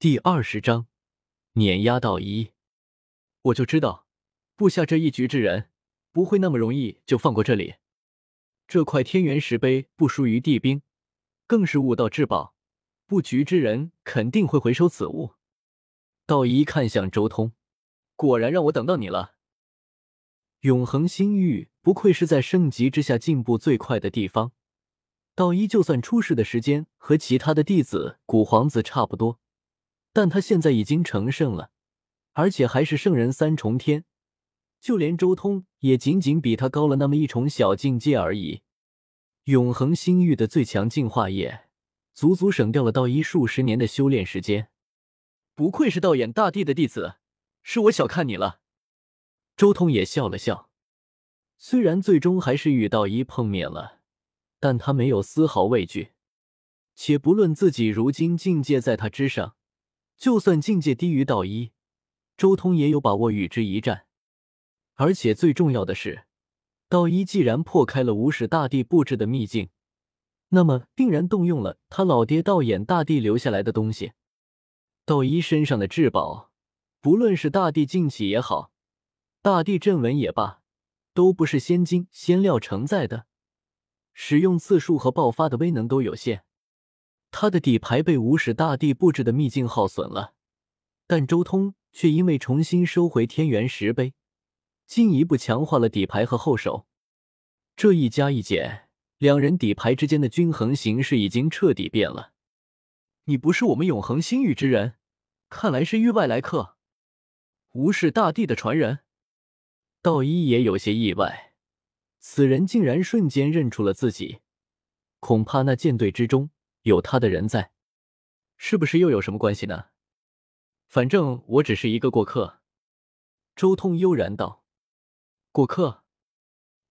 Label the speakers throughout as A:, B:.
A: 第二十章，碾压道一。我就知道，布下这一局之人不会那么容易就放过这里。这块天元石碑不输于地兵，更是悟道至宝，布局之人肯定会回收此物。道一看向周通，果然让我等到你了。永恒星域不愧是在圣级之下进步最快的地方。道一就算出世的时间和其他的弟子古皇子差不多。但他现在已经成圣了，而且还是圣人三重天，就连周通也仅仅比他高了那么一重小境界而已。永恒星域的最强进化液，足足省掉了道一数十年的修炼时间。不愧是道眼大帝的弟子，是我小看你了。周通也笑了笑，虽然最终还是与道一碰面了，但他没有丝毫畏惧。且不论自己如今境界在他之上。就算境界低于道一，周通也有把握与之一战。而且最重要的是，道一既然破开了无始大帝布置的秘境，那么定然动用了他老爹道眼大帝留下来的东西。道一身上的至宝，不论是大地静气也好，大地阵纹也罢，都不是仙金仙料承载的，使用次数和爆发的威能都有限。他的底牌被无始大帝布置的秘境耗损了，但周通却因为重新收回天元石碑，进一步强化了底牌和后手。这一加一减，两人底牌之间的均衡形势已经彻底变了。你不是我们永恒星域之人，看来是域外来客，无始大帝的传人。道一也有些意外，此人竟然瞬间认出了自己，恐怕那舰队之中。有他的人在，是不是又有什么关系呢？反正我只是一个过客。”周通悠然道，“过客，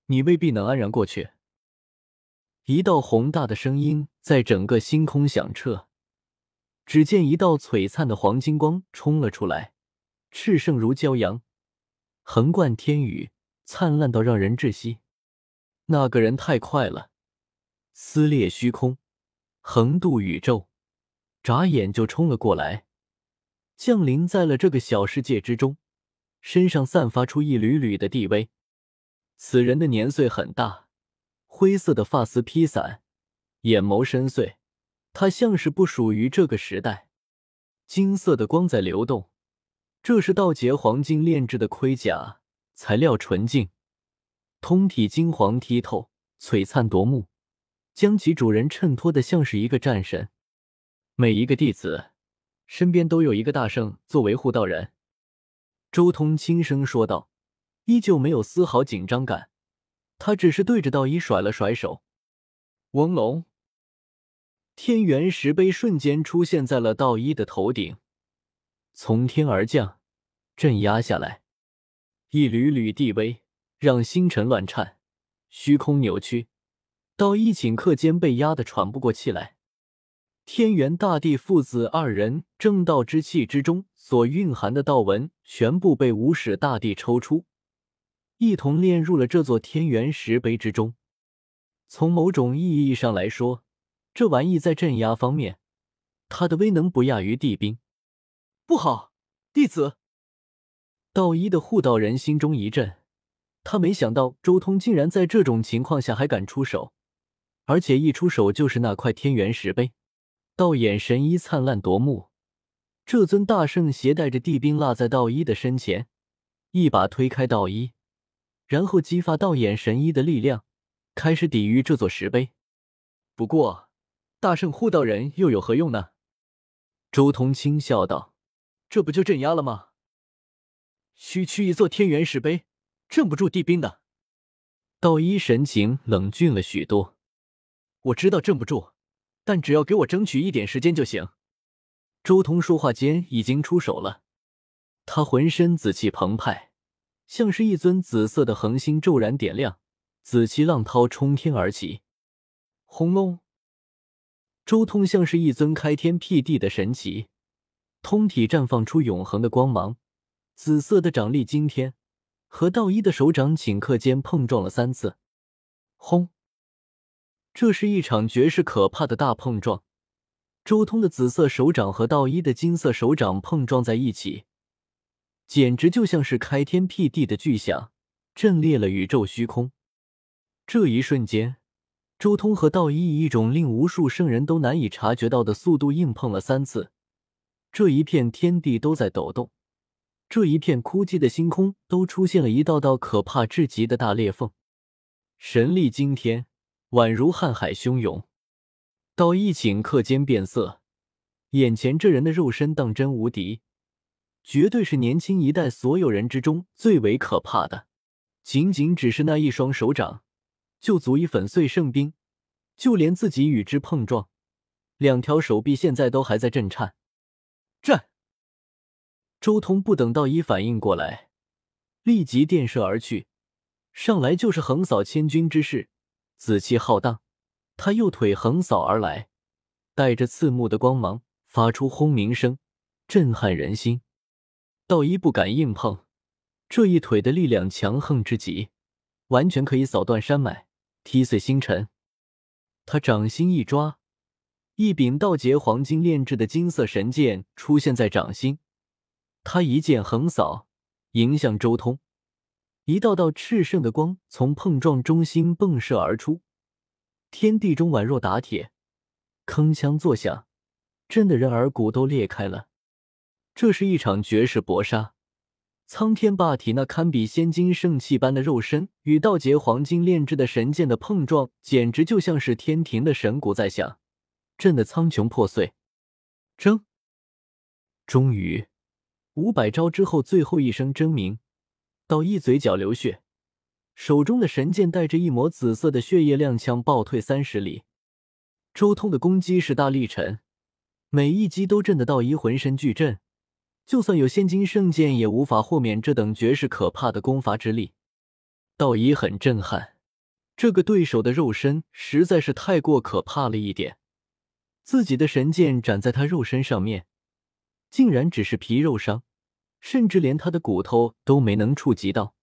A: 你未必能安然过去。”一道宏大的声音在整个星空响彻，只见一道璀璨的黄金光冲了出来，炽盛如骄阳，横贯天宇，灿烂到让人窒息。那个人太快了，撕裂虚空。横渡宇宙，眨眼就冲了过来，降临在了这个小世界之中，身上散发出一缕缕的地威。此人的年岁很大，灰色的发丝披散，眼眸深邃，他像是不属于这个时代。金色的光在流动，这是道劫黄金炼制的盔甲，材料纯净，通体金黄剔透，璀璨夺目。将其主人衬托的像是一个战神，每一个弟子身边都有一个大圣作为护道人。周通轻声说道，依旧没有丝毫紧张感，他只是对着道一甩了甩手。嗡隆，天元石碑瞬间出现在了道一的头顶，从天而降，镇压下来，一缕缕地威让星辰乱颤，虚空扭曲。道一顷刻间被压得喘不过气来，天元大帝父子二人正道之气之中所蕴含的道纹全部被无始大帝抽出，一同炼入了这座天元石碑之中。从某种意义上来说，这玩意在镇压方面，它的威能不亚于地兵。不好，弟子！道一的护道人心中一震，他没想到周通竟然在这种情况下还敢出手。而且一出手就是那块天元石碑，道眼神医灿烂夺目。这尊大圣携带着地兵落在道一的身前，一把推开道一，然后激发道眼神医的力量，开始抵御这座石碑。不过，大圣护道人又有何用呢？周通轻笑道：“这不就镇压了吗？区区一座天元石碑，镇不住地兵的。”道一神情冷峻了许多。我知道镇不住，但只要给我争取一点时间就行。周通说话间已经出手了，他浑身紫气澎湃，像是一尊紫色的恒星骤然点亮，紫气浪涛冲天而起。轰隆！周通像是一尊开天辟地的神奇，通体绽放出永恒的光芒，紫色的掌力惊天，和道一的手掌顷刻间碰撞了三次。轰！这是一场绝世可怕的大碰撞，周通的紫色手掌和道一的金色手掌碰撞在一起，简直就像是开天辟地的巨响，震裂了宇宙虚空。这一瞬间，周通和道一以一种令无数圣人都难以察觉到的速度硬碰了三次，这一片天地都在抖动，这一片枯寂的星空都出现了一道道可怕至极的大裂缝，神力惊天，宛如瀚海汹涌。道一顷刻间变色，眼前这人的肉身当真无敌，绝对是年轻一代所有人之中最为可怕的。仅仅只是那一双手掌，就足以粉碎圣兵，就连自己与之碰撞，两条手臂现在都还在震颤。战！周通不等道一反应过来，立即电射而去，上来就是横扫千军之势，紫气浩荡。他右腿横扫而来，带着刺目的光芒，发出轰鸣声，震撼人心。道一不敢硬碰，这一腿的力量强横之极，完全可以扫断山脉，踢碎星辰。他掌心一抓，一柄道劫黄金炼制的金色神剑出现在掌心，他一剑横扫，迎向周通，一道道炽盛的光从碰撞中心迸射而出。天地中宛若打铁，铿锵作响，震得人耳骨都裂开了。这是一场绝世搏杀，苍天霸体那堪比仙金圣器般的肉身与道劫黄金炼制的神剑的碰撞，简直就像是天庭的神鼓在响，震得苍穹破碎。争！终于，五百招之后最后一声争鸣，道一嘴角流血。手中的神剑带着一抹紫色的血液，踉跄暴退三十里。周通的攻击势大力沉，每一击都震得道一浑身巨震，就算有仙金圣剑，也无法豁免这等绝世可怕的攻伐之力。道一很震撼，这个对手的肉身实在是太过可怕了一点。自己的神剑斩在他肉身上面，竟然只是皮肉伤，甚至连他的骨头都没能触及到。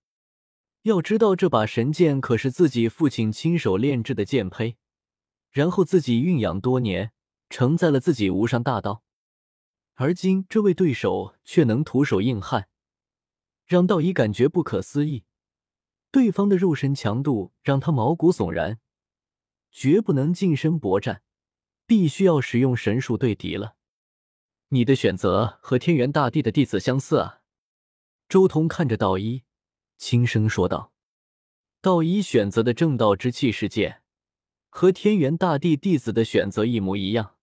A: 要知道，这把神剑可是自己父亲亲手炼制的剑胚，然后自己蕴养多年，承载了自己无上大道。而今这位对手却能徒手硬汉，让道一感觉不可思议。对方的肉身强度让他毛骨悚然，绝不能近身搏战，必须要使用神术对敌了。你的选择和天元大帝的弟子相似啊！周通看着道一。轻声说道：“道一选择的正道之气世剑，和天元大帝弟子的选择一模一样。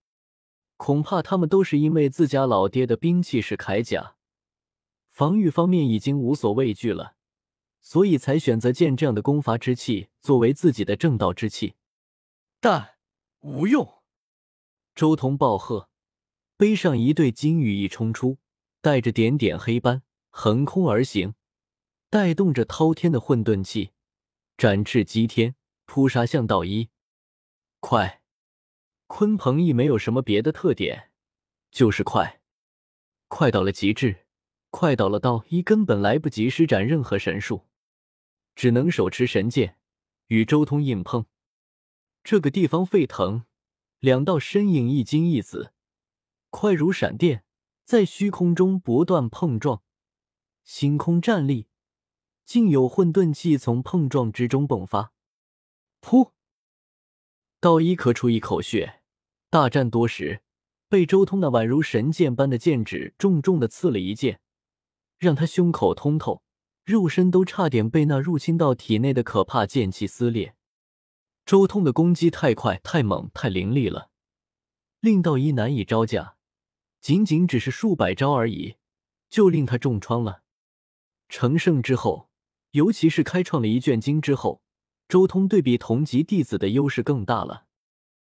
A: 恐怕他们都是因为自家老爹的兵器是铠甲，防御方面已经无所畏惧了，所以才选择剑这样的攻伐之气作为自己的正道之气。但无用！”周通暴喝，背上一对金羽翼冲出，带着点点黑斑，横空而行。带动着滔天的混沌气，展翅击天，扑杀向道一。快！鲲鹏翼没有什么别的特点，就是快，快到了极致，快到了道一根本来不及施展任何神术，只能手持神剑与周通硬碰。这个地方沸腾，两道身影一金一紫，快如闪电，在虚空中不断碰撞，星空战栗。竟有混沌气从碰撞之中迸发，噗！道一咳出一口血。大战多时，被周通那宛如神剑般的剑指重重的刺了一剑，让他胸口通透，肉身都差点被那入侵到体内的可怕剑气撕裂。周通的攻击太快、太猛、太凌厉了，令道一难以招架。仅仅只是数百招而已，就令他重创了。成圣之后。尤其是开创了一卷经之后，周通对比同级弟子的优势更大了。